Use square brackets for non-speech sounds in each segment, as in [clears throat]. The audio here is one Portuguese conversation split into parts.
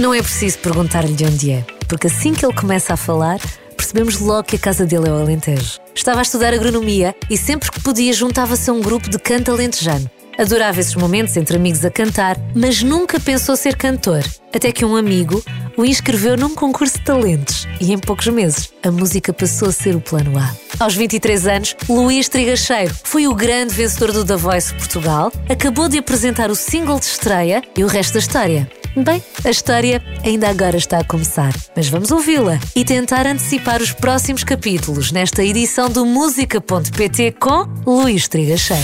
Não é preciso perguntar-lhe de onde é, porque assim que ele começa a falar, percebemos logo que a casa dele é o Alentejo. Estava a estudar agronomia e sempre que podia juntava-se a um grupo de canto alentejano. Adorava esses momentos entre amigos a cantar, mas nunca pensou ser cantor. Até que um amigo o inscreveu num concurso de talentos e em poucos meses a música passou a ser o plano A. Aos 23 anos, Luís Trigacheiro foi o grande vencedor do The Voice Portugal, acabou de apresentar o single de estreia e o resto da história. Bem, a história ainda agora está a começar, mas vamos ouvi-la e tentar antecipar os próximos capítulos nesta edição do Música.pt com Luís Trigacheiro.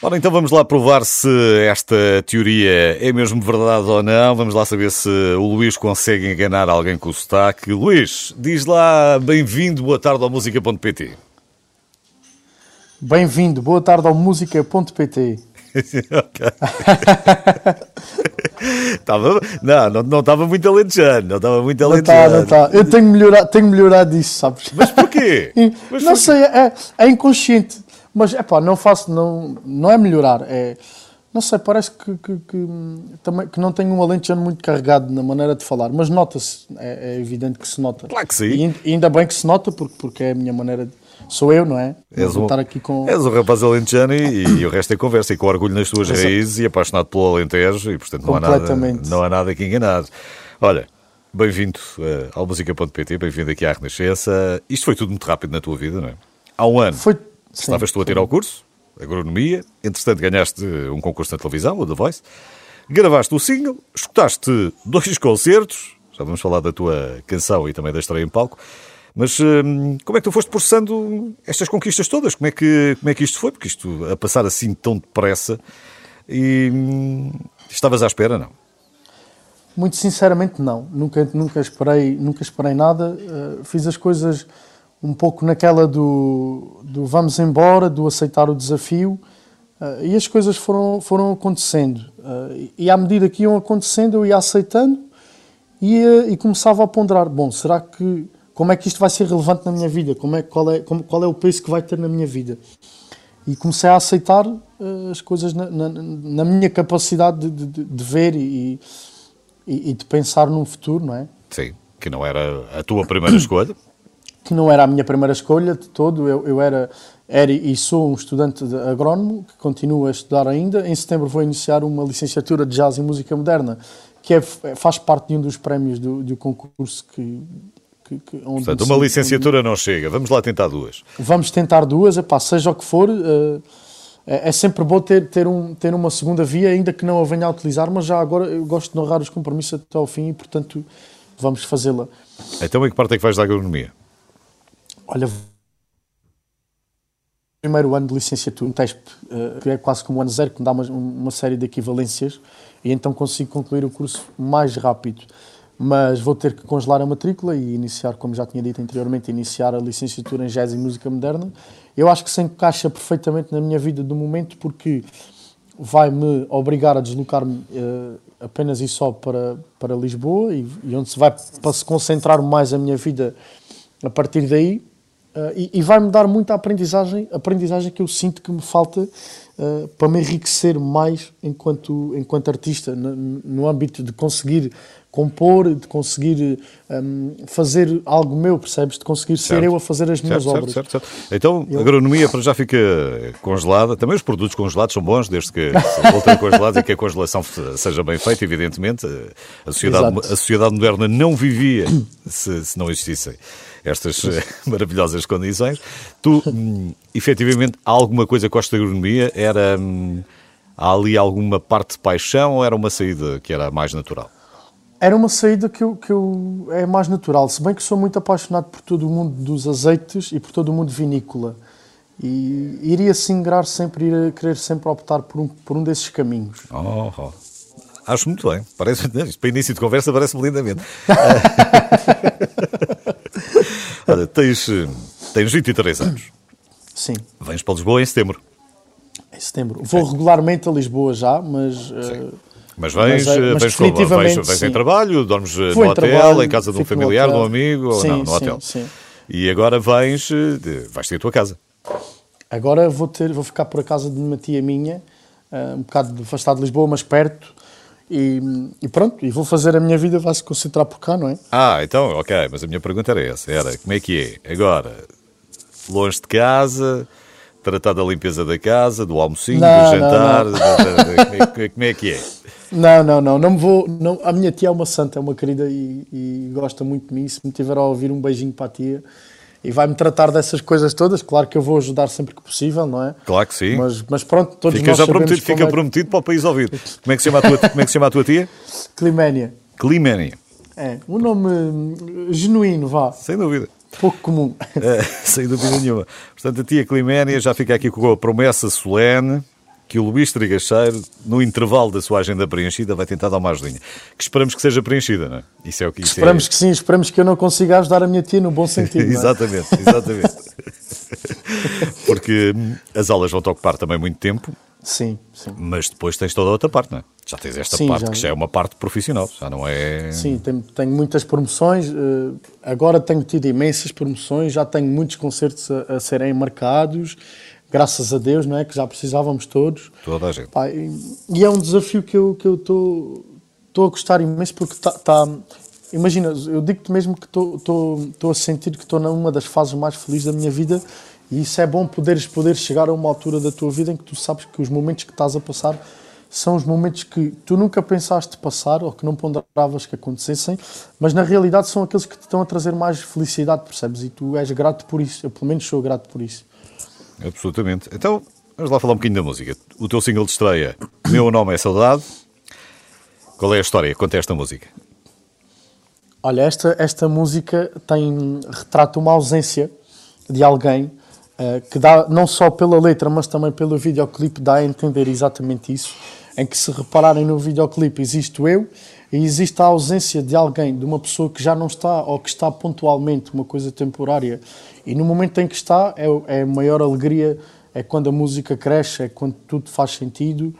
Ora, então vamos lá provar se esta teoria é mesmo verdade ou não. Vamos lá saber se o Luís consegue enganar alguém com o sotaque. Luís, diz lá bem-vindo, boa tarde ao Música.pt. Bem-vindo, boa tarde ao Música.pt. [laughs] Tava, não, não, não estava muito alentejano, não estava muito alentejano. Não não está. Eu tenho melhorado, tenho melhorado isso, sabes? Mas porquê? [laughs] Mas não porquê? sei, é, é, inconsciente. Mas, é pá, não faço, não, não é melhorar, é... Não sei, parece que, que, que, também, que não tenho um alentejano muito carregado na maneira de falar, mas nota-se, é, é, evidente que se nota. Claro que sim. E ainda bem que se nota, porque, porque é a minha maneira de sou eu, não é? És um, estar aqui com... és um rapaz alentejano e, e, o resto é conversa e com orgulho nas tuas Exato. raízes e apaixonado pelo Alentejo e portanto não há nada, não há nada aqui enganado. Olha, bem-vindo uh, ao Música.pt, bem-vindo aqui à Renascença. Isto foi tudo muito rápido na tua vida, não é? Há um ano foi... estavas tu a tirar o curso, agronomia, entretanto ganhaste um concurso na televisão, o The Voice, gravaste o single, escutaste dois [laughs] concertos, já vamos falar da tua canção e também da estreia em palco, mas hum, como é que tu foste processando estas conquistas todas? Como é, que, como é que isto foi? Porque isto a passar assim tão depressa e hum, estavas à espera, não? Muito sinceramente não. Nunca, nunca, esperei, nunca esperei nada. Uh, fiz as coisas um pouco naquela do, do vamos embora, do aceitar o desafio. Uh, e as coisas foram, foram acontecendo. Uh, e à medida que iam acontecendo, eu ia aceitando e, e começava a ponderar: bom, será que como é que isto vai ser relevante na minha vida, como é, qual, é, como, qual é o peso que vai ter na minha vida. E comecei a aceitar uh, as coisas na, na, na minha capacidade de, de, de ver e, e, e, de pensar num futuro, não é? Sim, que não era a tua primeira escolha. [coughs] Que não era a minha primeira escolha de todo. Eu, eu era, era e sou um estudante agrónomo que continuo a estudar ainda. Em setembro vou iniciar uma licenciatura de Jazz e Música Moderna, que é, faz parte de um dos prémios do, do concurso que que, que, Portanto, uma licenciatura não chega. Vamos lá tentar duas. Vamos tentar duas, epá, seja o que for. Uh, é, é, sempre bom ter, ter, um, ter uma segunda via, ainda que não a venha a utilizar, mas já agora eu gosto de honrar os compromissos até ao fim e, portanto, vamos fazê-la. Então, em que parte é que vais da agronomia? Olha, primeiro ano de licenciatura, um teste uh, que é quase como um ano zero, que me dá uma, uma série de equivalências, e então consigo concluir o curso mais rápido mas vou ter que congelar a matrícula e iniciar, como já tinha dito anteriormente, iniciar a licenciatura em Jazz e Música Moderna. Eu acho que se encaixa perfeitamente na minha vida do momento porque vai-me obrigar a deslocar-me uh, apenas e só para, para Lisboa e, e, onde se vai para se concentrar mais a minha vida a partir daí uh, e, e vai-me dar muita aprendizagem, aprendizagem que eu sinto que me falta uh, para me enriquecer mais enquanto, enquanto artista, no, no âmbito de conseguir compor, de conseguir um, fazer algo meu, percebes? De conseguir certo. ser eu a fazer as minhas certo, obras. Certo, certo, certo. Então, eu... a agronomia para já fica congelada. Também os produtos congelados são bons, desde que voltem congelados e que a congelação seja bem feita, evidentemente. A sociedade, a sociedade moderna não vivia se, se não existissem estas [laughs] maravilhosas condições. Tu, hum, efetivamente, há alguma coisa com esta agronomia? Era... Hum, há ali alguma parte de paixão ou era uma saída que era mais natural? Era uma saída que, eu, que eu, é mais natural, se bem que sou muito apaixonado por todo o mundo dos azeites e por todo o mundo vinícola. E iria se ingrar sempre, iria querer sempre optar por um, por um desses caminhos. Oh, oh. Acho muito bem. Parece, [laughs] para início de conversa parece-me lindamente. [laughs] Olha, tens, tens 23 anos. Sim. Vens para Lisboa em setembro. Em setembro. Vou regularmente a Lisboa já, mas... Uh, mas vens, mas, eh, mas vens, vens, vens em trabalho, dormes eh, no hotel, trabalho, em casa de um familiar, de um amigo, sim, ou não, no sim, hotel. Sim. E agora vens, eh, vais ter a tua casa. Agora vou ter, vou ficar por a casa de uma tia minha, um bocado afastado de Lisboa, mas perto, E, e, pronto, e vou fazer a minha vida, vai se concentrar por cá, não é? Ah, então, ok, mas a minha pergunta era essa: era como é que é? Agora, longe de casa, tratar da limpeza da casa, do almocinho, não, do jantar, não, não. como, é, que é? Não, não, não, não me vou. Não, a minha tia é uma santa, é uma querida e, e gosta muito de mim. Se me tiver a ouvir, um beijinho para a tia e vai-me tratar dessas coisas todas. Claro que eu vou ajudar sempre que possível, não é? Claro que sim. Mas, mas pronto, todos fica nós já prometido, Fica é... prometido para o país ouvir. Como é que se chama a tua, como é que se chama a tua tia? Climénia. Climénia. É, um nome genuíno, vá. Sem dúvida. Pouco comum. É, [laughs] sem dúvida nenhuma. Portanto, a tia Climénia já fica aqui com a promessa solene que o Luís Trigacheiro, no intervalo da sua agenda preenchida, vai tentar dar uma ajudinha. Que esperamos que seja preenchida, não é? Isso é o que isso Esperamos é... que sim, esperamos que eu não consiga ajudar a minha tia no bom sentido. É? [laughs] exatamente, exatamente. [laughs] Porque as aulas vão-te ocupar também muito tempo. Sim, sim. Mas depois tens toda a outra parte, não é? Já tens esta sim, parte já... que já é uma parte profissional, já não é. Sim, tenho, tenho muitas promoções, eh, agora tenho tido imensas promoções, já tenho muitos concertos a, a serem marcados graças a Deus, não é? Que já precisávamos todos. Toda a gente. Pá, e, e, é um desafio que eu que eu estou a gostar imenso porque está. Tá, imagina, eu digo-te mesmo que estou a sentir que estou numa das fases mais felizes da minha vida e isso é bom poderes poder chegar a uma altura da tua vida em que tu sabes que os momentos que estás a passar são os momentos que tu nunca pensaste passar ou que não ponderavas que acontecessem, mas na realidade são aqueles que te estão a trazer mais felicidade, percebes? E tu és grato por isso, eu pelo menos sou grato por isso. Absolutamente. Então, vamos lá falar um bocadinho da música. O teu single de estreia, Meu Nome é Saudade. Qual é a história? Conta esta música. Olha, esta, esta música tem retrata uma ausência de alguém uh, que dá, não só pela letra, mas também pelo videoclipe, dá a entender exatamente isso. Em que, se repararem no videoclipe, existe eu e existe a ausência de alguém, de uma pessoa que já não está ou que está pontualmente, uma coisa temporária. E no momento em que está, é, é a maior alegria, é quando a música cresce, é quando tudo faz sentido.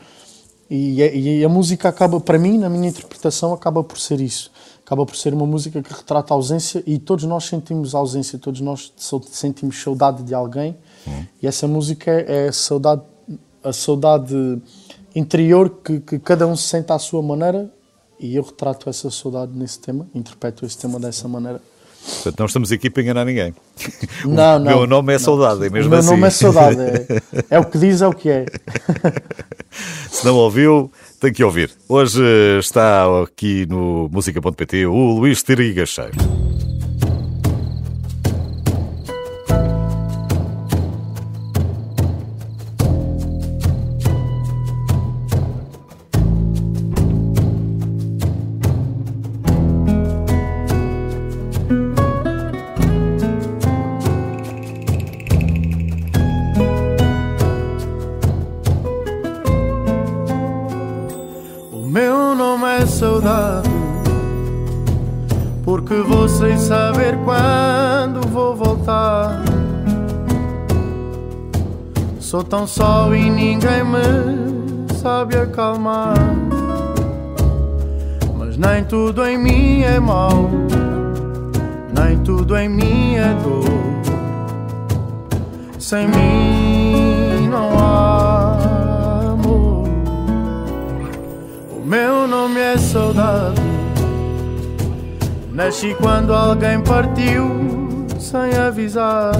E, e a música acaba, para mim, na minha interpretação, acaba por ser isso. Acaba por ser uma música que retrata a ausência e todos nós sentimos ausência, todos nós sentimos saudade de alguém. Uhum. E essa música é, é a saudade, a saudade interior que, que cada um se sente à sua maneira e eu retrato essa saudade nesse tema, interpreto esse tema dessa maneira. Portanto, não estamos aqui para enganar ninguém. Não, [laughs] o não. meu nome é saudade, é mesmo o meu assim. nome é saudade, é, é, o que diz, é o que é. [laughs] Se não ouviu, tem que ouvir. Hoje está aqui no música.pt o Luís Tirigacheiro. saudade, tão só e ninguém me sabe acalmar. Mas nem tudo em mim é mau, nem tudo em mim é dor. Sem mim não há Meu nome é saudade. Nasci quando alguém partiu sem avisar.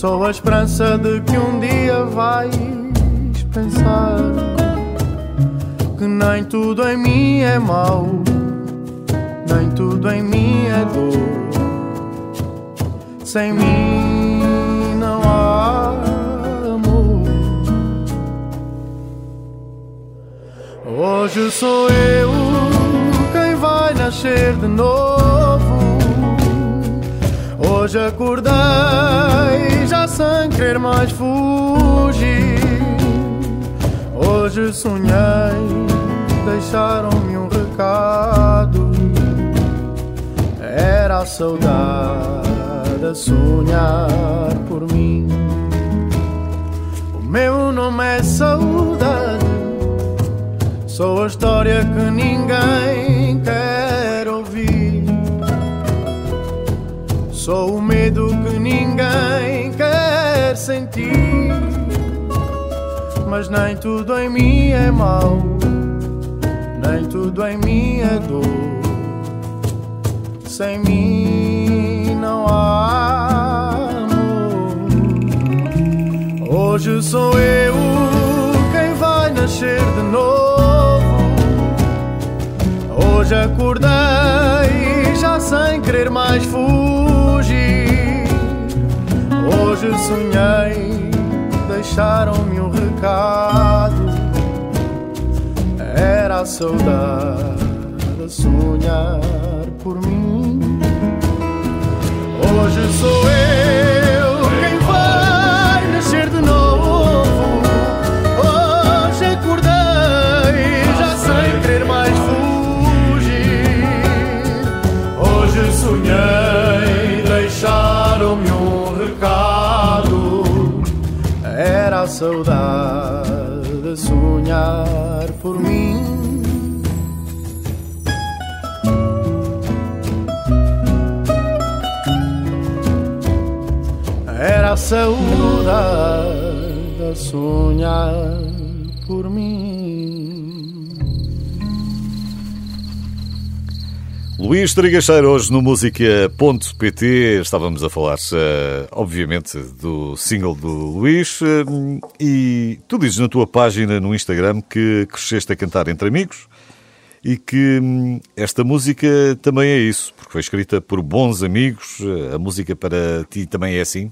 Sou a esperança de que um dia vais pensar que nem tudo em mim é mau, nem tudo em mim é dor. Sem mim não há Hoje sou eu quem vai nascer de novo. Hoje acordei já sem querer mais fugir. Hoje sonhei, deixaram-me um recado. Era a saudade a sonhar por mim. O meu nome é saudade Sou a história que ninguém quer Sou o medo que ninguém quer sentir. Mas nem tudo em mim é mau, nem tudo em mim é dor. Sem mim não há amor. Hoje sou eu quem vai nascer de novo. Hoje acordei já sem querer mais fugir. Hoje sonhei, deixaram-me um recado. Era a saudade a sonhar por mim. Hoje sou eu saudade sonhar por mim. Era a saudade sonhar Luís Trigacheiro, hoje no Música.pt, estávamos a falar, uh, obviamente, do single do Luís. Uh, e tu dizes na tua página no Instagram que cresceste a cantar entre amigos e que hum, esta música também é isso, porque foi escrita por bons amigos. A música para ti também é assim.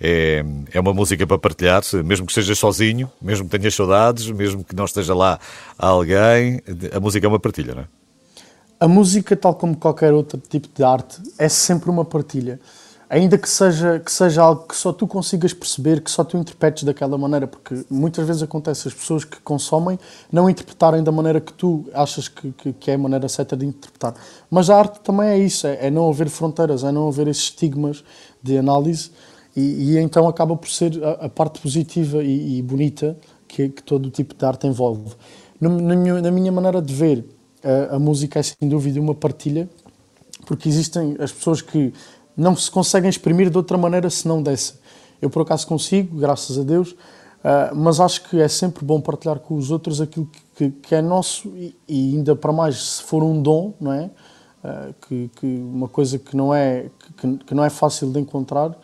É, é uma música para partilhar, mesmo que estejas sozinho, mesmo que tenhas saudades, mesmo que não esteja lá alguém. A música é uma partilha, não é? A música, tal como qualquer outro tipo de arte, é sempre uma partilha ainda que seja, que seja algo que só tu consigas perceber, que só tu interpretes daquela maneira, porque muitas vezes acontece as pessoas que consomem não interpretarem da maneira que tu achas que, que, que é a maneira certa de interpretar. Mas a arte também é isso, é, é não haver fronteiras, é não haver esses estigmas de análise e, e então acaba por ser a, a parte positiva e, e bonita que, que, todo o tipo de arte envolve. Na, na minha maneira de ver, a, a música é sem dúvida uma partilha, porque existem as pessoas que não se conseguem exprimir de outra maneira senão dessa. Eu, por acaso, consigo, graças a Deus, uh, mas acho que é sempre bom partilhar com os outros aquilo que, que, que é nosso e, e, ainda para mais se for um dom, não é? Uh, que, que, uma coisa que não, é, que, que, não é fácil de encontrar,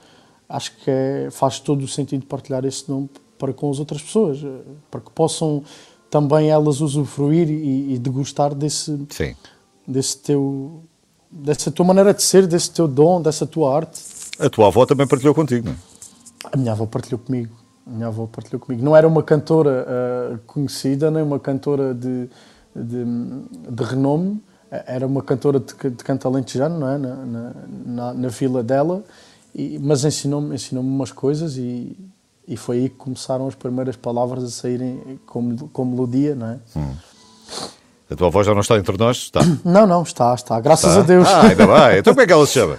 acho que é, faz todo o sentido partilhar esse dom para com as outras pessoas, uh, para que possam também elas usufruir e, e degustar desse, Sim. desse teu dessa tua maneira de ser, desse teu dom, dessa tua arte. A tua avó também partilhou contigo, não é? A minha avó partilhou comigo. A minha avó partilhou comigo. Não era uma cantora uh, conhecida, nem uma cantora de, de, de renome. Era uma cantora de, de canto alentejano, não é? Na, na, na, na vila dela. E, mas ensinou-me ensinou umas coisas e, e foi aí que começaram as primeiras palavras a saírem como, como melodia, não é? Hum. A tua avó já não está entre nós? Está? [coughs] Não, não, está, está. Graças está? a Deus. Ah, ainda bem. [laughs] Então como é que ela se chama?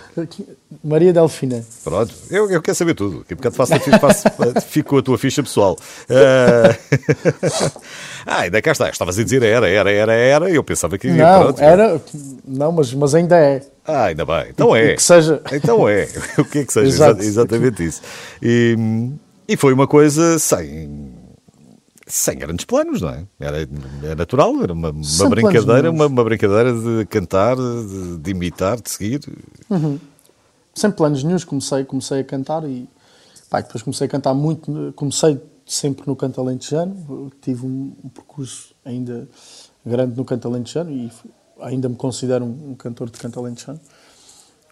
Maria Delfina. Pronto, eu, eu quero saber tudo. A bocado faço, faço, fico com a tua ficha pessoal. Uh... [laughs] ah, ainda cá está. Estavas a dizer era, era, era, era. Eu pensava que. Não, pronto, era. Não, mas, mas ainda é. Ah, ainda bem. Então é. que seja. Então é. [laughs] O que é que seja? Exato. Exatamente isso. E, e foi uma coisa sem sem grandes planos, não é? Era, era natural, era uma, uma brincadeira, uma, uma, brincadeira de cantar, de, de imitar, de seguir. Uhum. Sem planos nenhums, comecei, comecei a cantar e pá, depois comecei a cantar muito, comecei sempre no canto alentejano, tive um, um, percurso ainda grande no canto alentejano e ainda me considero um, um cantor de canto alentejano.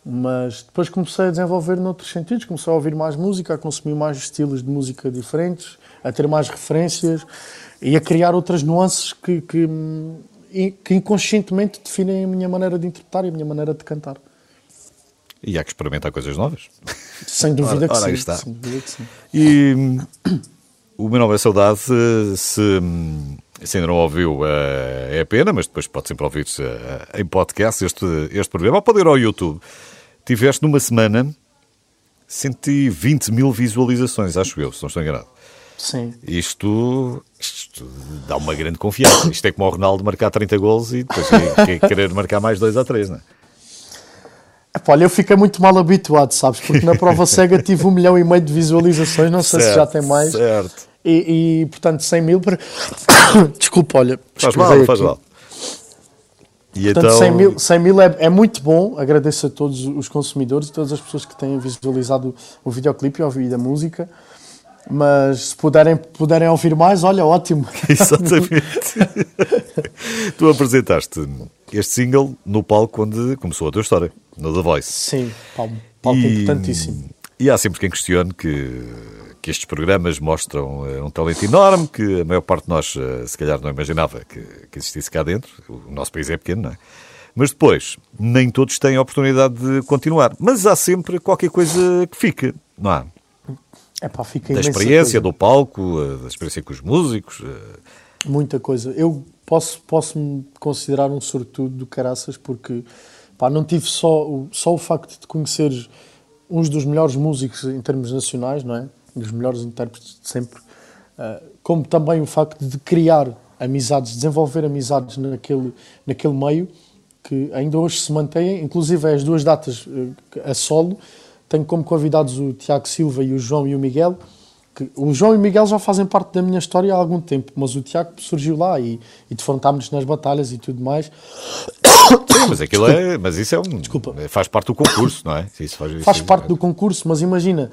Mas depois comecei a desenvolver noutros sentidos, comecei a ouvir mais música, a consumir mais estilos de música diferentes, a ter mais referências e a criar outras nuances que, que, que inconscientemente definem a minha maneira de interpretar e a minha maneira de cantar. E há que experimentar coisas novas. Sem dúvida, ora, que, ora, sim, está. sem dúvida que sim. E o meu nome é Saudade. Se, se ainda não ouviu, eh, é pena, mas depois pode sempre ouvir-se eh, em podcast este, este programa. Ou pode ir ao YouTube. Tiveste numa semana 120 mil visualizações, acho eu, se não estou enganado. Sim. Isto, isto dá uma grande confiança. Isto é como o Ronaldo marcar 30 gols e depois querer marcar mais dois ou três, não é? Olha, eu fiquei muito mal habituado, sabes? Porque na prova cega tive um milhão e meio de visualizações, não sei certo, se já tem mais. Certo. E, e portanto 100 mil para... [coughs] Desculpa, olha. Faz mal, faz mal. E Portanto, então... 100 mil, 100 mil é, é, muito bom. Agradeço a todos os consumidores e todas as pessoas que têm visualizado o videoclipe e ouvido a música. Mas se puderem, puderem ouvir mais, olha, ótimo. [laughs] Exatamente. [laughs] tu apresentaste este single no palco onde começou a tua história, no The Voice. Sim, palco, palco e, importantíssimo. E há sempre quem questione que que estes programas mostram uh, um talento enorme que a maior parte de nós, uh, se calhar, não imaginava que, que, existisse cá dentro. O nosso país é pequeno, não é? Mas depois, nem todos têm a oportunidade de continuar. Mas há sempre qualquer coisa que fica, não há? É pá, fica Da experiência, coisa. do palco, uh, da experiência com os músicos. Muita coisa. Eu posso, posso me considerar um sortudo do caraças porque pá, não tive só, só o facto de conhecer uns dos melhores músicos em termos nacionais, não é? Dos melhores intérpretes de sempre, uh, como também o facto de criar amizades, desenvolver amizades naquele, naquele meio, que ainda hoje se mantêm, inclusive as duas datas uh, a solo, tenho como convidados o Tiago Silva e o João e o Miguel, que o João e o Miguel já fazem parte da minha história há algum tempo, mas o Tiago surgiu lá e, e defrontámos-nos nas batalhas e tudo mais. Sim, [coughs] mas aquilo é, mas isso é um, Desculpa. faz parte do concurso, não é? Isso faz, faz isso, parte é. do concurso, mas imagina,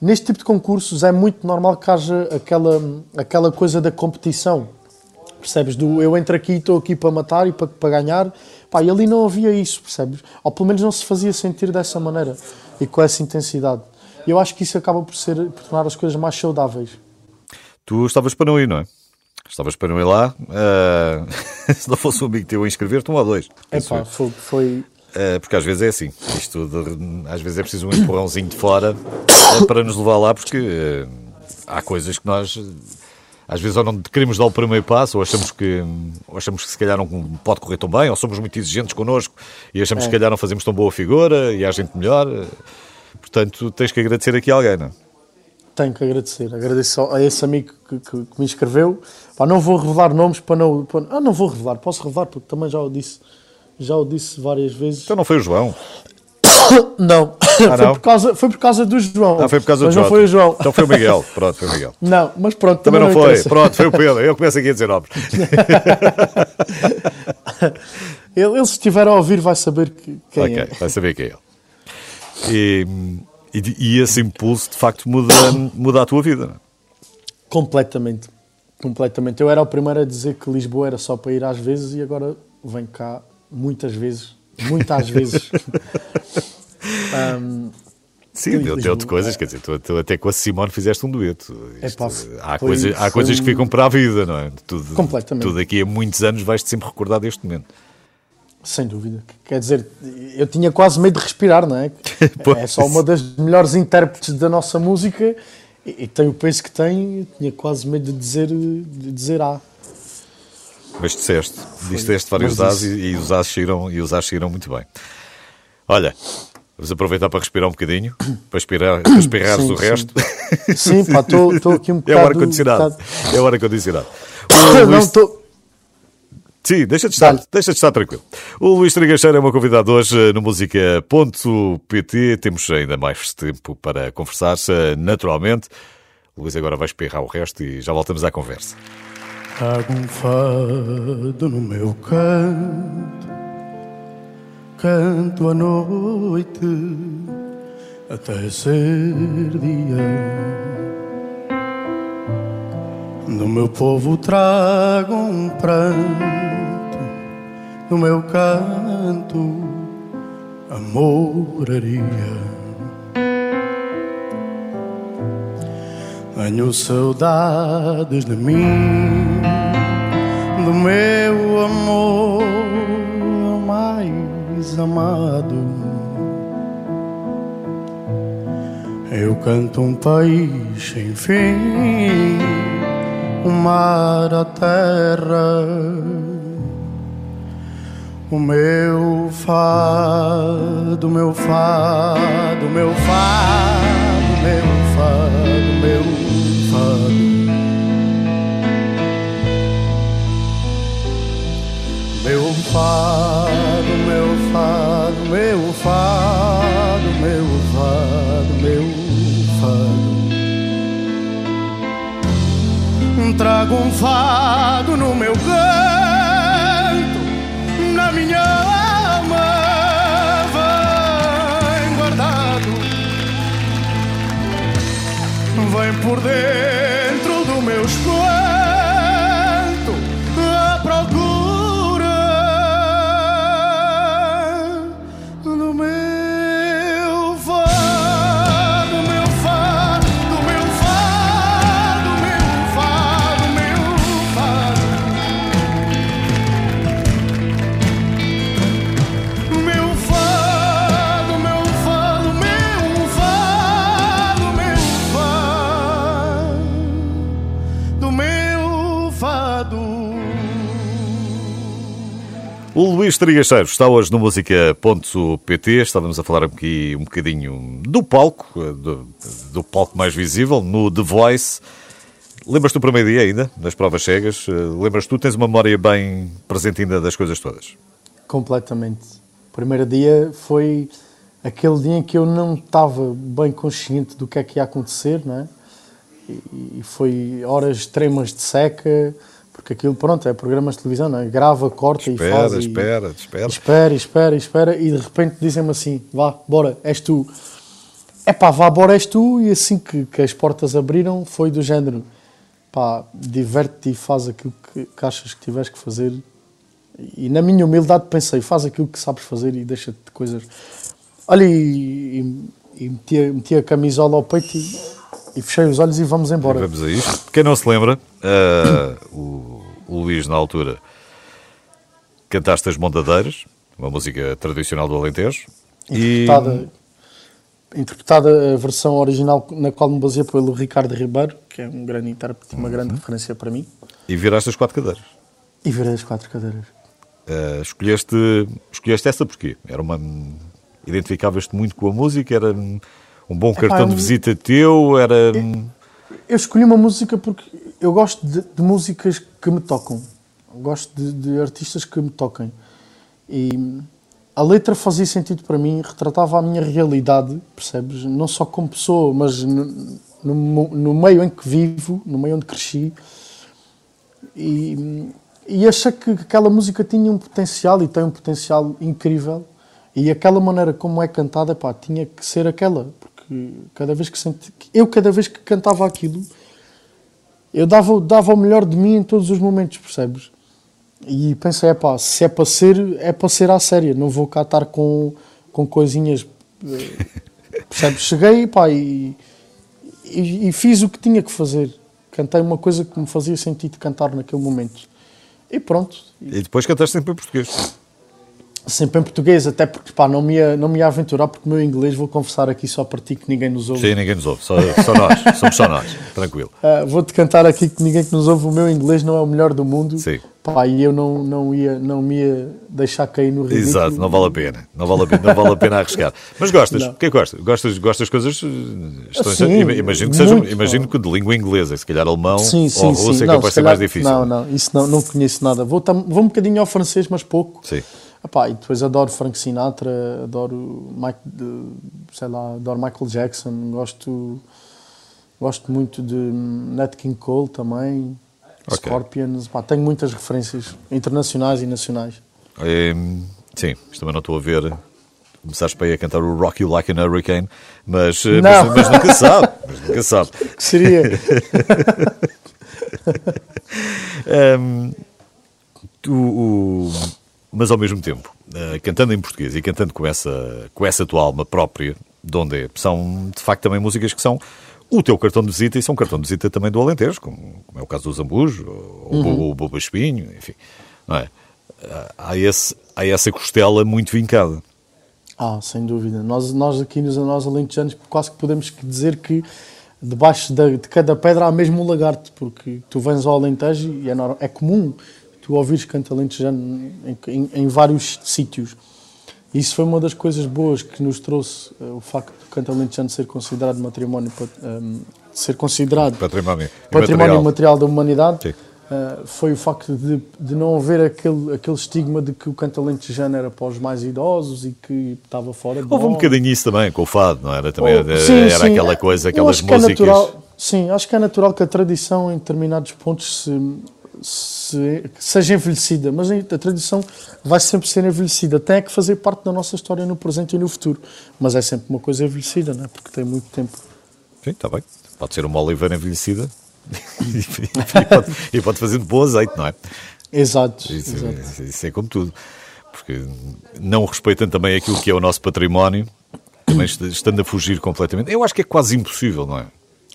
Neste tipo de concursos é muito normal que haja aquela, aquela coisa da competição. Percebes? Do eu entro aqui, estou aqui para matar e para, para ganhar. Pá, e ali não havia isso, percebes? Ou pelo menos não se fazia sentir dessa maneira e com essa intensidade. E eu acho que isso acaba por, ser, por tornar as coisas mais saudáveis. Tu estavas para não ir, não é? Estavas para não ir lá. Uh, [laughs] se não fosse um amigo teu a inscrever-te, um ou dois. É pá, foi, foi, porque às vezes é assim. Isto de, às vezes é preciso um empurrãozinho de fora para nos levar lá, porque uh, há coisas que nós às vezes ou não queremos dar o primeiro passo, ou achamos que, ou achamos que se calhar não pode correr tão bem, ou somos muito exigentes connosco e achamos é. que se calhar não fazemos tão boa figura e há gente melhor. Portanto, tens que agradecer aqui a alguém, não é? Tenho que agradecer. Agradeço a esse amigo que, que, que me inscreveu. Pá, não vou revelar nomes para não. Para, ah, não vou revelar, posso revelar porque também já o disse já o disse várias vezes. Então não foi o João? [coughs] não. Ah, foi, Por causa, foi por causa do João. Ah, foi por causa do mas João. não foi o João. Então foi o Miguel. Pronto, foi o Miguel. Não, mas pronto. Também, também não, não foi. Pronto, foi o Pedro. Eu começo aqui a dizer nomes. [laughs] ele, ele, se estiver a ouvir, vai saber que, quem okay, é. vai saber quem é ele. E, e, e, esse impulso, de facto, muda, muda a tua vida. Não? É? Completamente. Completamente. Eu era o primeiro a dizer que Lisboa era só para ir às vezes e agora venho cá muitas vezes, muitas vezes. [laughs] um, Sim, deu-te coisas, quer dizer, tu, tu, até com a Simone fizeste um dueto. Isto, é, há, foi, coisa, há coisas que ficam para a vida, não é? Tudo, Completamente. Tu daqui a muitos anos vais-te sempre recordar deste momento. Sem dúvida. Quer dizer, eu tinha quase medo de respirar, não é? [laughs] é só uma das melhores intérpretes da nossa música e, e tem o peso que tem, tinha quase medo de dizer, de dizer A. Mas disseste, disseste vários as e, e, os as saíram, e os as saíram muito bem. Olha, vamos aproveitar para respirar um bocadinho, [coughs] para, espirrar, para [coughs] espirrares sim, o resto. [laughs] Sim, pá, estou aqui um [laughs] bocado... É [coughs] o ar-condicionado, é o ar-condicionado. Não, estou... Sim, deixa de, estar, deixa de estar tranquilo. O Luís Tragacheiro é uma convidada hoje no música.pt. Temos ainda mais tempo para conversar, naturalmente. O Luís agora vai espirrar o resto e já voltamos à conversa. Trago um fado no meu canto, canto à noite até ser dia. No meu povo trago um pranto, no meu canto a Tenho saudades de mim, do meu amor mais amado. Eu canto um país sem fim, o mar, a terra, o meu fado, meu fado, meu fado, meu fado, fado, meu fado, meu fado, meu fado, meu fado. trago um fado no meu canto, na minha alma vem guardado, vem por dentro do meu escudo. O Luís Trigacheiro está hoje no Música.pt. Estávamos a falar aqui um bocadinho do palco, do, do palco mais visível, no The Voice. Lembras-te do primeiro dia ainda, nas provas cegas? Lembras-te, tu tens uma memória bem presente ainda das coisas todas? Completamente. O primeiro dia foi aquele dia em que eu não estava bem consciente do que é que ia acontecer, não é? E foi horas extremas de seca, porque aquilo, pronto, é programas de televisão, não é? Grava, corta espera, e faz. Espera, e, espera, espera. Espera, espera, e de repente dizem-me assim: vá, bora, és tu. É pá, vá, bora, és tu. E assim que, que as portas abriram, foi do género: pá, diverte-te e faz aquilo que, que achas que tiveres que fazer. E na minha humildade pensei: faz aquilo que sabes fazer e deixa-te de coisas. Olha, e, e, e meti, a, meti a camisola ao peito e e fechei os olhos e vamos embora. vamos a isto. Quem não se lembra, uh, o, o Luís, na altura, cantaste as Mondadeiras, uma música tradicional do Alentejo. Interpretada, e... interpretada a versão original na qual me baseei pelo Ricardo Ribeiro, que é um grande intérprete, uma uhum. grande referência para mim. E viraste as quatro cadeiras. E virei as quatro cadeiras. Uh, escolheste, escolheste essa porquê? Era uma. Identificavas-te muito com a música? Era um bom cartão Epá, de visita teu? Era... Eu, eu, escolhi uma música porque eu gosto de, de músicas que me tocam. gosto de, de, artistas que me toquem. E a letra fazia sentido para mim, retratava a minha realidade, percebes? Não só como pessoa, mas no, no, no meio em que vivo, no meio onde cresci. E, e achei que aquela música tinha um potencial e tem um potencial incrível. E aquela maneira como é cantada, pá, tinha que ser aquela porque cada vez que senti, eu cada vez que cantava aquilo, eu dava, dava o melhor de mim em todos os momentos, percebes? E pensei, é pá, se é para ser, é para ser à séria, não vou cá estar com, com coisinhas, eh, percebes? Cheguei pá, e, e, e, fiz o que tinha que fazer. Cantei uma coisa que me fazia sentido cantar naquele momento. E pronto. E depois cantaste sempre em português sempre em português, até porque pá, não, me ia, não me ia aventurar, porque o meu inglês, vou confessar aqui só para ti que ninguém nos ouve. Sim, ninguém nos ouve, só, só nós, [laughs] somos só nós, tranquilo. Uh, Vou-te cantar aqui que ninguém que nos ouve, o meu inglês não é o melhor do mundo. Sim. Pá, e eu não, não, ia, não me ia deixar cair no ridículo. Exato, não vale a pena, não vale a pena, não vale a pena arriscar. Mas gostas, o que é que gostas? Gostas, gostas coisas Sim, imagino que seja, imagino que de língua inglesa, se calhar alemão sim, sim, ou russo é capaz de ser mais difícil. Não, não, isso não, não conheço nada. Vou, vou um bocadinho ao francês, mas pouco. Sim. Epá, e depois adoro Frank Sinatra, adoro, Mike, sei lá, adoro Michael Jackson, gosto, gosto muito de Nat King Cole também, okay. Scorpions, tenho muitas referências internacionais e nacionais. É, sim, isto também não estou a ver. Começaste para ir a cantar o Rock You Like an Hurricane, mas, mas, mas, nunca sabe. [laughs] Mas nunca sabe. Seria. [laughs] um, o, mas ao mesmo tempo, uh, cantando em português e cantando com essa, com essa tua alma própria, de onde é, são de facto também músicas que são o teu cartão de visita e são cartão de visita também do Alentejo, como, como é o caso do Zambujo, ou uhum. o Bobo Espinho, enfim, não é? Uh, há, esse, há essa costela muito vincada. Ah, sem dúvida. Nós, nós aqui nos nós alentejanos quase que podemos dizer que debaixo de, de cada pedra há mesmo um lagarto, porque tu vens ao Alentejo e é, é comum tu ouvires canto alentejano em, em, em vários sítios. Isso foi uma das coisas boas que nos trouxe uh, o facto do canto alentejano ser considerado matrimónio, um, ehm, ser considerado património, património material. da humanidade. Uh, foi o facto de, de não haver aquele, aquele estigma de que o canto alentejano era para os mais idosos e que estava fora de Houve um bocadinho isso também, com o fado, não era? Também oh, era, sim, era sim. aquela coisa, aquelas músicas... É natural, Sim, acho que é natural que a tradição em determinados pontos se, se, seja envelhecida, mas a tradição vai sempre ser envelhecida. Tem que fazer parte da nossa história no presente e no futuro, mas é sempre uma coisa envelhecida, não é? porque tem muito tempo. Sim, está bem. Pode ser uma oliveira envelhecida e, [laughs] pode, e pode fazer de bom azeite, não é? Exato isso, exato. isso, é como tudo. Porque não respeitam também aquilo que é o nosso património, também estando a fugir completamente. Eu acho que é quase impossível, não é?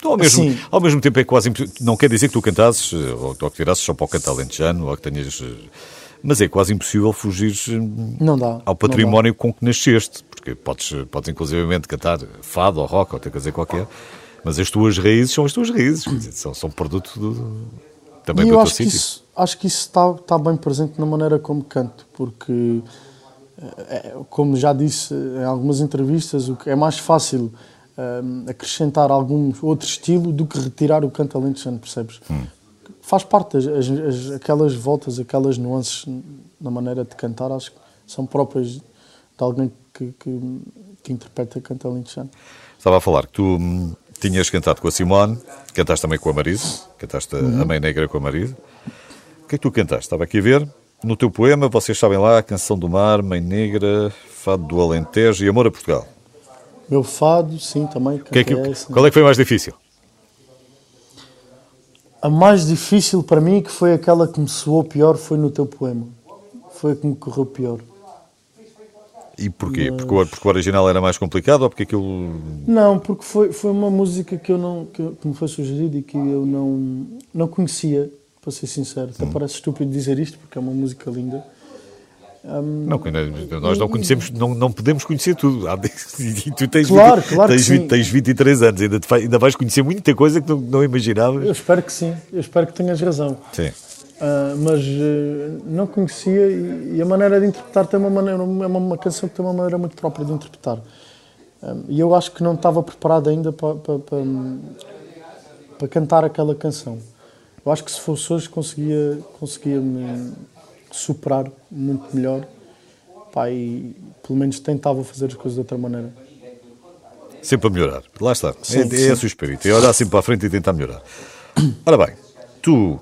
Ao mesmo, ao mesmo tempo é quase impossível. Não quer dizer que tu cantasses, ou, ou que tirasses só para o cantar alentejano, ou que tenhas. Mas é quase impossível fugir ao património com que nasceste. Porque podes, podes inclusivamente cantar fado ou rock ou outra coisa qualquer, mas as tuas raízes são as tuas raízes. Dizer, são, são produto do, também e do eu teu acho sítio. Que isso, acho que isso está, está bem presente na maneira como canto, porque, é, como já disse em algumas entrevistas, o que é mais fácil um, acrescentar algum outro estilo do que retirar o canto alentejano, percebes? Hum. Faz parte, as, as, aquelas voltas, aquelas nuances na maneira de cantar, acho que são próprias de alguém que, que, que interpreta canto alentejano. Estava a falar que tu hum, tinhas cantado com a Simone, cantaste também com a Marisa, cantaste uhum. a Mãe Negra com a Marisa. O que é que tu cantaste? Estava aqui a ver. No teu poema, vocês sabem lá, Canção do Mar, Mãe Negra, Fado do Alentejo e Amor a Portugal. Meu fado, sim, também. Que é que, qual é que foi mais difícil? A mais difícil para mim, que foi aquela que me soou pior, foi no teu poema. Foi a que me correu pior. E porquê? Mas... Porque, o, porque o original era mais complicado ou porque aquilo. Não, porque foi, foi uma música que, eu não, que, que me foi sugerida e que eu não, não conhecia, para ser sincero. Até hum. parece estúpido dizer isto, porque é uma música linda. Um, não, nós não conhecemos, não, não podemos conhecer tudo. E [laughs] tu tens, claro, 20, claro tens, 20, tens 23 anos, ainda, te, ainda vais conhecer muita coisa que não, não imaginavas. Eu espero que sim, eu espero que tenhas razão. Sim. Uh, mas uh, não conhecia e, e, a maneira de interpretar tem uma maneira, é uma, uma, canção que tem uma maneira muito própria de interpretar. Um, e eu acho que não estava preparado ainda para, para, para, para, cantar aquela canção. Eu acho que se fosse hoje conseguia, conseguia me superar muito melhor pá, e pelo menos tentava fazer as coisas de outra maneira. Sempre a melhorar. Lá está. Sim, é, sim. é esse o espírito. É olhar sempre para a frente e tentar melhorar. [clears throat] Ora bem, tu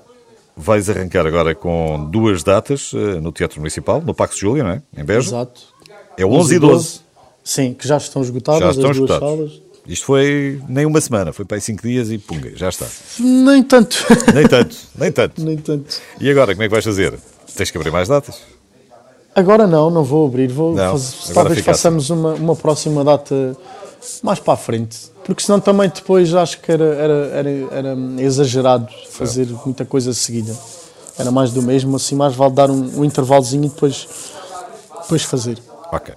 vais arrancar agora com duas datas uh, no Teatro Municipal, no Pax Júlia, não é? Em Beja. Exato. É 11 e 12. Sim, que já estão esgotadas já estão as esgotadas. duas salas. Isto foi nem uma semana, foi para aí cinco dias e punga, já está. Nem tanto. Nem tanto, nem tanto. [laughs] nem tanto. E agora, como é que vais fazer? Tens que abrir mais datas? Agora não, não vou abrir. Vou não, fazer, talvez façamos assim. uma, uma próxima data mais para a frente. Porque senão também depois acho que era, era, era, era exagerado fazer muita coisa seguida. Era mais do mesmo, assim mais vale dar um, um intervalozinho e depois, depois fazer. Ok.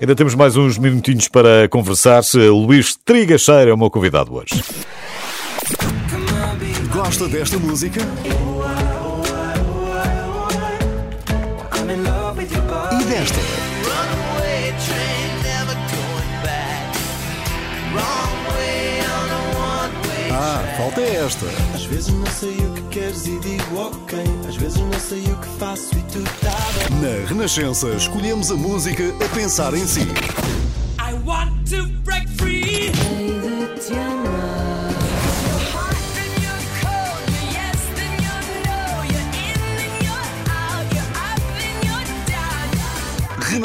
Ainda temos mais uns minutinhos para conversar. Luís Trigacheira é o meu convidado hoje. Gosta desta música? Desta? Ah, falta esta. Às vezes não sei o que queres e digo ok. Às vezes não sei o que faço e tu tá. Na Renascença, escolhemos a música a pensar em si.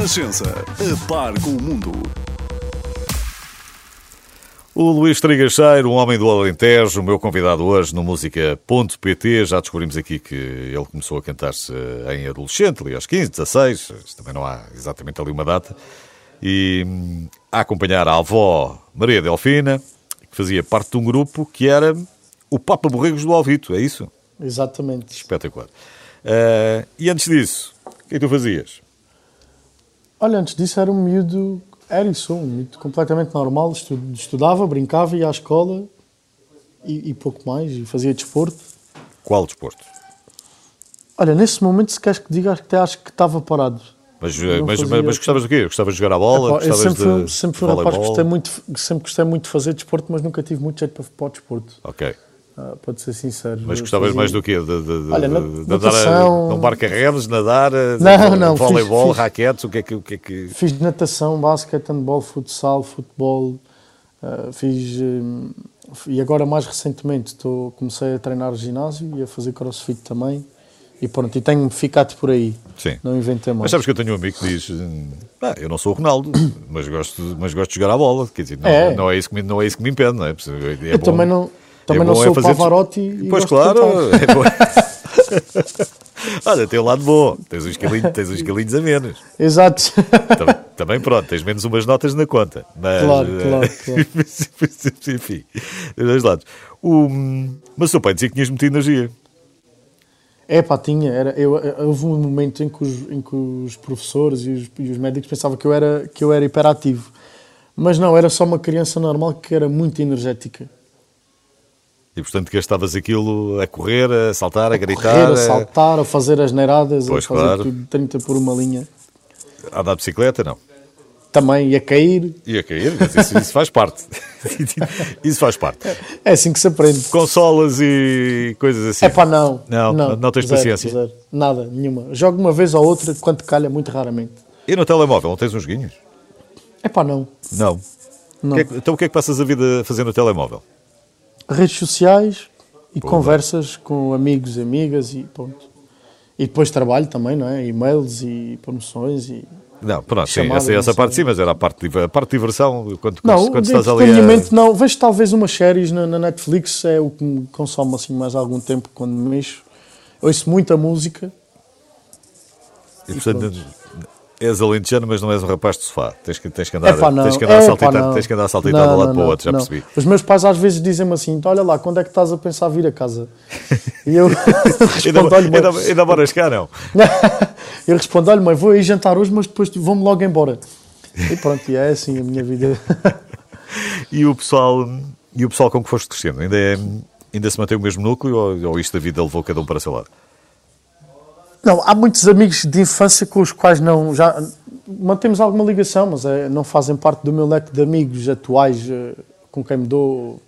Renascença, a par com o mundo. O Luís Trigacheiro, um homem do Alentejo, o meu convidado hoje no Música.pt. Já descobrimos aqui que ele começou a cantar-se em adolescente, ali aos 15, 16, também não há exatamente ali uma data. E hum, a acompanhar a avó Maria Delfina, que fazia parte de um grupo que era o Papa Borregos do Alvito, é isso? Exatamente. Espetacular. Uh, e antes disso, o que é que tu fazias? Olha, antes disso era um miúdo era isso, um mito completamente normal. Estudava, brincava, ia à escola e, e, pouco mais, e fazia desporto. Qual desporto? Olha, nesse momento, se queres que diga, até acho que estava parado. Mas, mas, mas, mas, gostavas do quê? Gostavas de jogar a bola? Eu sempre, fui, sempre fui um rapaz que gostei muito, sempre gostei muito de fazer desporto, mas nunca tive muito jeito para, para o desporto. Ok. Ah, pode ser sincero. Mas gostavas mais do quê? De, de, de, Olha, de nadar num barco a remos, nadar, não, não, voleibol, fiz, raquetes, o que é que, o que, é que... Fiz natação, basquete, handball, futsal, futebol, uh, fiz uh, e agora mais recentemente estou, comecei a treinar ginásio e a fazer crossfit também. E pronto, e tenho ficado por aí. Sim. Não inventei mais. Mas sabes que eu tenho um amigo que diz: ah, Eu não sou o Ronaldo, mas gosto, mas gosto de jogar a bola. Quer dizer, não é, não é, isso, que me, não é isso que me impede, não é? é eu bom, também não, também é não sou o Pavarotti. E pois claro, é bom. [laughs] Olha, tem o um lado bom, tens uns quilinhos, tens uns quilinhos a menos. Exato. Também, [laughs] também, pronto, tens menos umas notas na conta. Mas, claro, claro. claro. [laughs] enfim, dois lados. O, mas o seu pai dizia que tinhas muita energia. É pá, tinha. Era, eu, houve um momento em que os, em que os professores e os, e os, médicos pensavam que eu, era, que eu era hiperativo. Mas não, era só uma criança normal que era muito energética. E portanto gastavas aquilo a correr, a saltar, a, a gritar. Correr, a saltar, a fazer as neiradas, pois, a fazer claro. tudo 30 por uma linha. A andar de bicicleta, não? Também ia cair. Ia cair, mas isso, isso faz parte. [laughs] isso faz parte. É assim que se aprende. Consolas e coisas assim. É pá, não. Não, não, não tens zero, paciência. Zero. Nada, nenhuma. Jogo uma vez ou outra, quando calha, muito raramente. E no telemóvel, não tens uns guinhos? É pá, não. Não. não. É, então o que é que passas a vida a fazer no telemóvel? Redes sociais e conversas com amigos e amigas e pronto. E depois trabalho também, não é? E-mails e promoções e. Não, pronto, sim, essa, essa parte sim, mas era a parte, a parte de diversão, quando, não, quando estás ali a... não, vejo talvez umas séries na, na, Netflix, é o que me consome assim mais algum tempo quando me mexo. Ouço muita música. E, portanto, És alentejano, mas não és um rapaz de sofá. Tens que, tens que andar, Epá, tens que andar, a saltitar, tens que andar saltitar de um lado não, para o outro, já percebi. Os meus pais às vezes dizem-me assim: olha lá, quando é que estás a pensar vir a casa? E eu [laughs] [laughs] respondo: olha, mãe. Ainda, ainda moras cá, não? [laughs] eu respondo: olha, mãe, vou aí jantar hoje, mas depois vou-me logo embora. E pronto, e é assim a minha vida. e o pessoal, e o pessoal com que foste crescendo? Ainda, é, ainda se mantém o mesmo núcleo ou, ou isto da vida levou cada um para o seu lado? Não, há muitos amigos de infância com os quais não já mantemos alguma ligação, mas é, não fazem parte do meu leque de amigos atuais eh, com quem me dou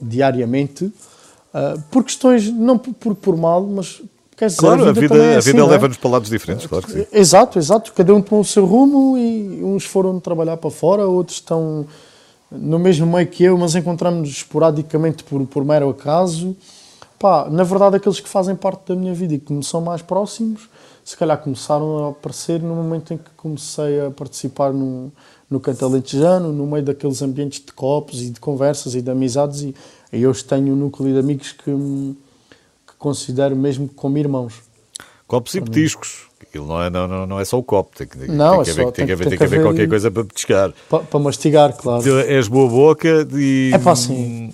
diariamente, uh, por questões, não por, por, por, mal, mas quer dizer, claro, a vida, a vida, é a vida assim, leva-nos é? para lados diferentes, claro que sim. Exato, exato, cada um tomou o seu rumo e uns foram trabalhar para fora, outros estão no mesmo meio que eu, mas encontramos-nos esporadicamente por, por mero acaso. Pá, na verdade, aqueles que fazem parte da minha vida e que me são mais próximos, se calhar começaram a aparecer no momento em que comecei a participar no, no canto alentejano, no meio daqueles ambientes de copos e de conversas e de amizades. E, e hoje tenho um núcleo de amigos que, que considero mesmo como irmãos. Copos e petiscos. Aquilo não é, não, não é só o copo, tem que, não, tem é que, tem que, haver, tem que haver qualquer coisa para petiscar. Para, para mastigar, claro. És boa boca e. É assim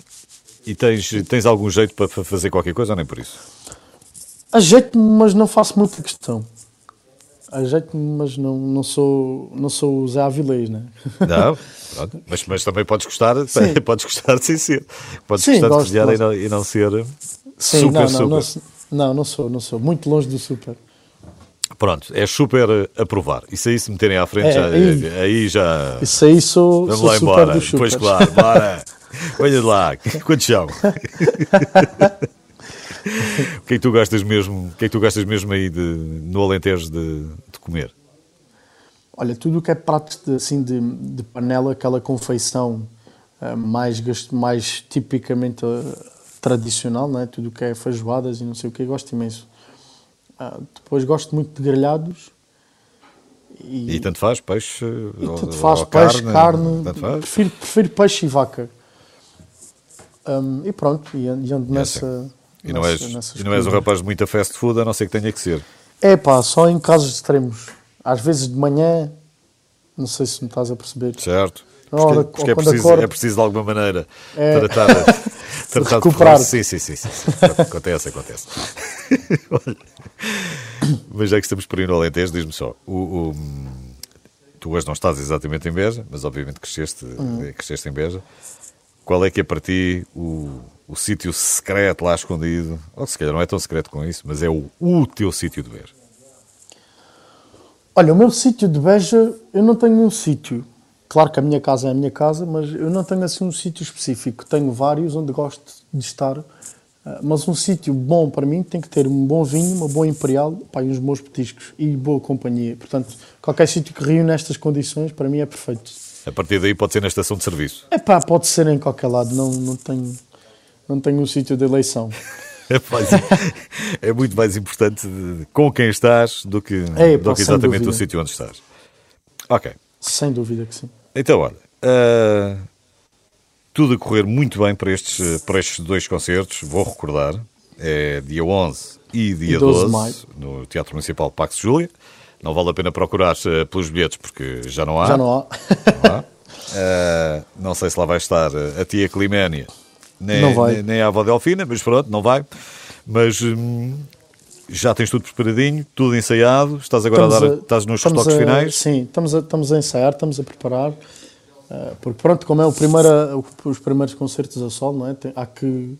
e tens, tens algum jeito para fazer qualquer coisa ou nem por isso? A jeito mas não faço muita questão. A jeito mas não, não, sou, não sou o Zé Avilés, né? [laughs] Não, pronto. Mas, mas também podes gostar, podes gostar sem ser. Podes Sim, gostar gosto, de cozinhar e não, e não ser Sim, super, não, super. Não, não, não sou, não sou. Muito longe do super. Pronto, é super a provar. Isso aí se meterem à frente, é, já, aí, aí, já. Isso aí sou, Vamos sou lá embora. Pois claro, bora. [laughs] [laughs] Olha lá, quantos são? [laughs] o que é que tu gostas mesmo? O que é que tu gostas mesmo aí de, no Alentejo de, de comer? Olha, tudo o que é prato de, assim de, de panela, aquela confeição uh, mais, mais tipicamente uh, tradicional, né? tudo o que é feijoadas e não sei o que, gosto imenso. Uh, depois gosto muito de grelhados. E, e tanto faz peixe? E tanto faz peixe, carne. carne faz? Prefiro, prefiro peixe e vaca. Um, e pronto, e ando é nessa. E não, és, e não és um rapaz de muita fast food, a não ser que tenha que ser. É pá, só em casos extremos. Às vezes de manhã, não sei se me estás a perceber. Certo. Porque, hora, porque é, preciso, acordo, é preciso de alguma maneira é, tratar, [laughs] tratar de recuperar. De sim, sim, sim, sim. Acontece, acontece. [laughs] Olha, mas já que estamos por aí no Alentejo, diz-me só. O, o, tu hoje não estás exatamente em Beja, mas obviamente cresceste, uhum. cresceste em Beja. Qual é que é para ti o, o sítio secreto lá escondido? Ou se calhar não é tão secreto com isso, mas é o, o teu sítio de Beja. Olha, o meu sítio de Beja, eu não tenho um sítio. Claro que a minha casa é a minha casa, mas eu não tenho assim um sítio específico. Tenho vários onde gosto de estar. Ah, mas um sítio bom para mim tem que ter um bom vinho, uma boa imperial pá, e uns bons petiscos e boa companhia. Portanto, qualquer sítio que reúne estas condições, para mim é perfeito. A partir daí pode ser na estação de serviço. É pá, pode ser em qualquer lado, não, não tenho, não tenho um sítio de eleição. [laughs] é, é muito mais importante com quem estás do que, é, do que exatamente o sítio onde estás. Ok. Sem dúvida que sim. Então, olha, uh, tudo a correr muito bem para estes, para estes dois concertos, vou recordar, é dia 11 e dia e 12, 12 no Teatro Municipal Pax Júlia. Não vale a pena procurar uh, pelos bilhetes porque já não há. Já não há. Não, há. Uh, [laughs] não sei se lá vai estar a tia Climénia, nem, nem, nem, a avó Delfina, mas pronto, não vai. Mas hum, já tens tudo preparadinho, tudo ensaiado, estás agora estamos a dar, a, estás nos toques finais? Sim, estamos a, estamos a ensaiar, estamos a preparar. Uh, porque pronto, como é o primeiro, os primeiros concertos a solo, não é? Tem, há que,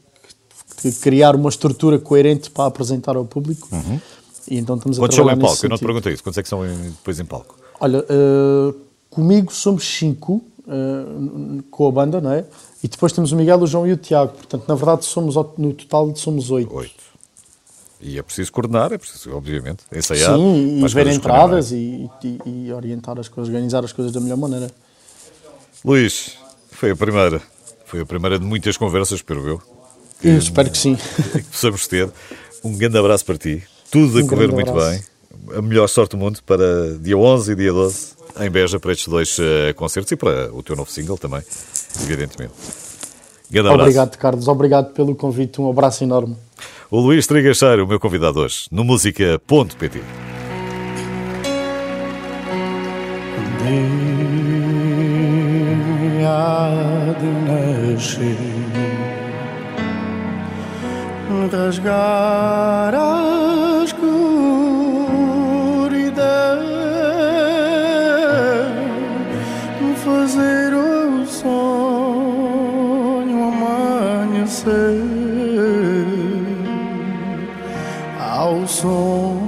que, criar uma estrutura coerente para apresentar ao público. Uhum. E então estamos Quantos são em palco? Eu não te perguntei isso. Quantos é que são depois em palco? Olha, uh, comigo somos cinco, uh, com a banda, não é? E depois temos o Miguel, o João e o Tiago. Portanto, na verdade, somos no total somos oito. Oito. E é preciso coordenar, é preciso, obviamente, ensaiar. Sim, e ver entradas e, e, e, orientar as coisas, organizar as coisas da melhor maneira. Luís, foi a primeira. Foi a primeira de muitas conversas, espero eu. Eu espero que sim. Que possamos ter. Um grande abraço para ti. Tudo a correr muito bem. A melhor sorte do mundo para dia 11 e dia 12 em Beja para estes dois uh, concertos e para o teu novo single também, evidentemente. Grande abraço. Obrigado, Carlos. Obrigado pelo convite. Um abraço enorme. O Luís Trigacheiro, o meu convidado hoje, no música.pt. Dia de nascer, rasgar a som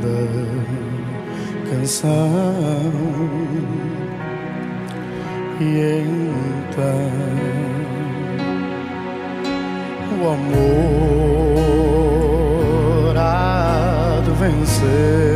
da canção. E então o amor há de vencer.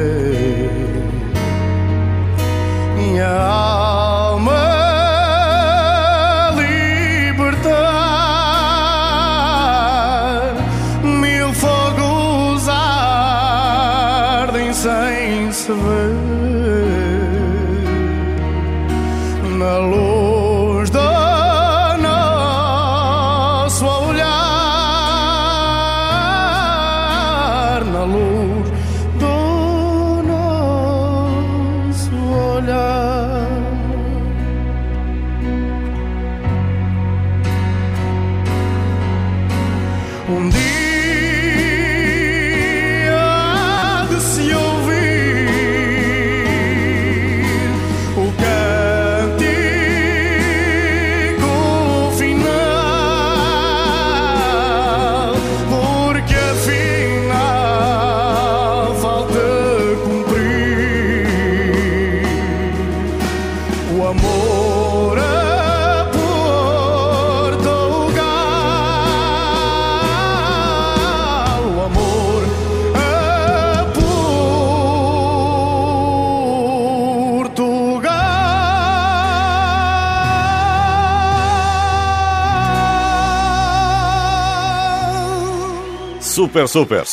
Super, super.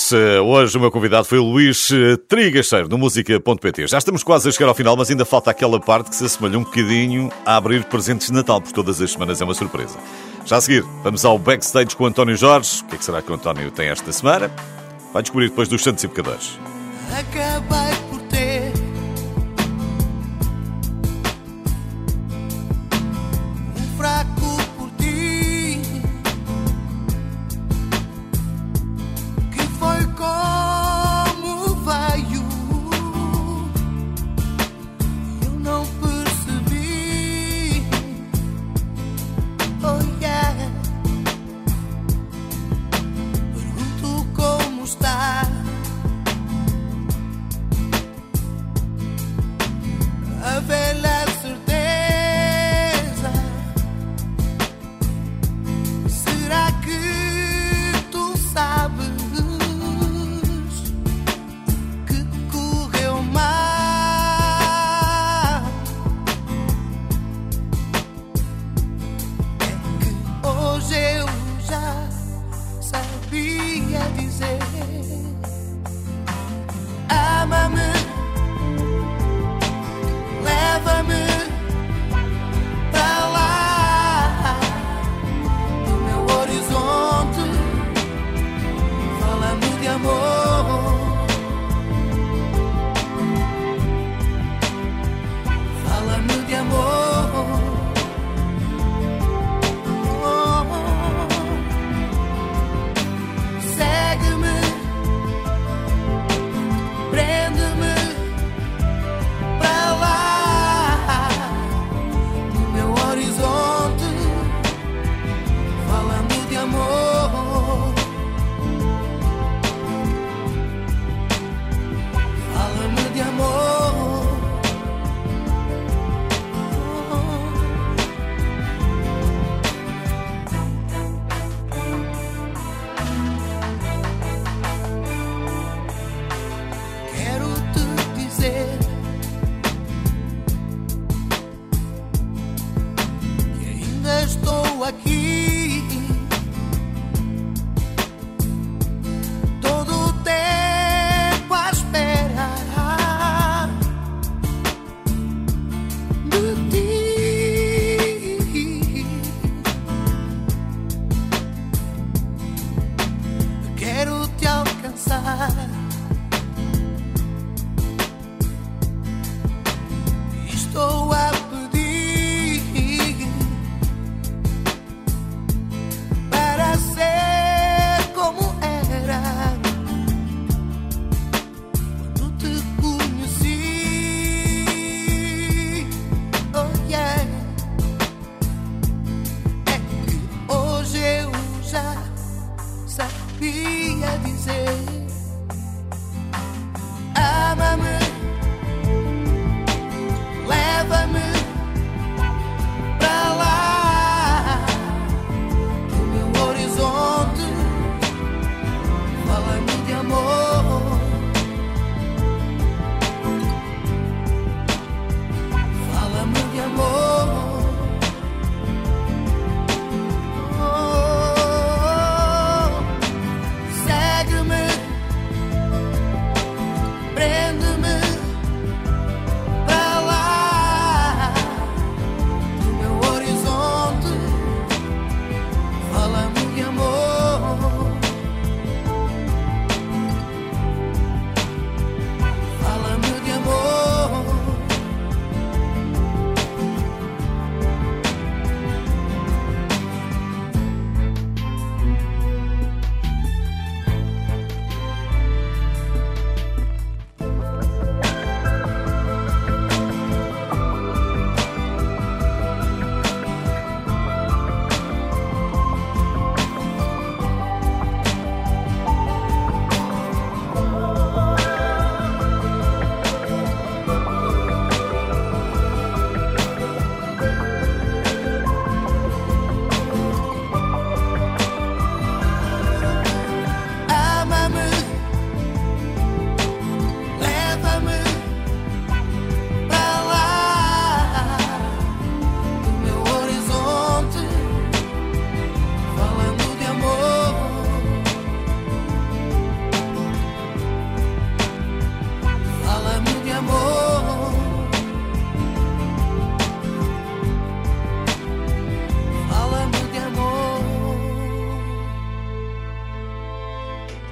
Hoje o meu convidado foi o Luís eh, Trigacheiro, no música.pt. Já estamos quase a chegar ao final, mas ainda falta aquela parte que se assemelha um bocadinho a abrir presentes de Natal, porque todas as semanas é uma surpresa. Já a seguir, vamos ao backstage com o António Jorge. O que é que será que o António tem esta semana? Vai descobrir depois dos Santos e Pecadores.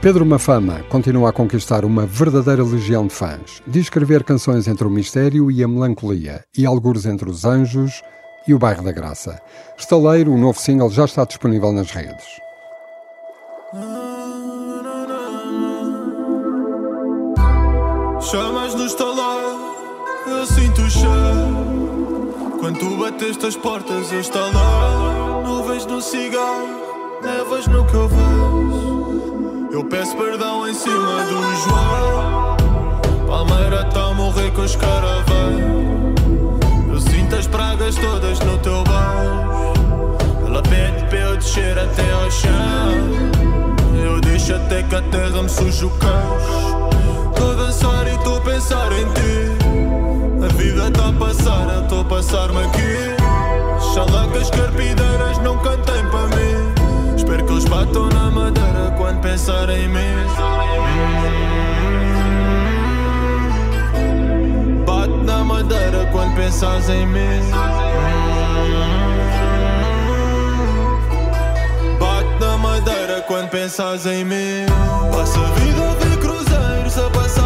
Pedro Mafama continua a conquistar uma verdadeira legião de fãs. Diz escrever canções entre o mistério e a melancolia, e algures entre os anjos e o bairro da Graça. Estaleiro, o novo single, já está disponível nas redes. Chamas no estalar, eu sinto o cheiro. Quando tu bateste as portas, eu estalar. Nuvens no cigarro, nevas no que eu vejo. Eu peço perdão em cima do João. Palmeira tá a morrer com os caravãs. Eu sinto as pragas todas no teu baixo. Ela pede para eu descer até ao chão. Eu deixo até que a terra me suja o caos. Tô a dançar e tô a pensar em ti. A vida tá a passar, eu tô a passar-me aqui. Xalá as carpideiras não cantem para mim. Batam na madeira quando pensarem em mim. Bate na madeira quando pensas em mim. Bate na madeira quando pensas em mim. Passa a vida ver cruzeiros a passar.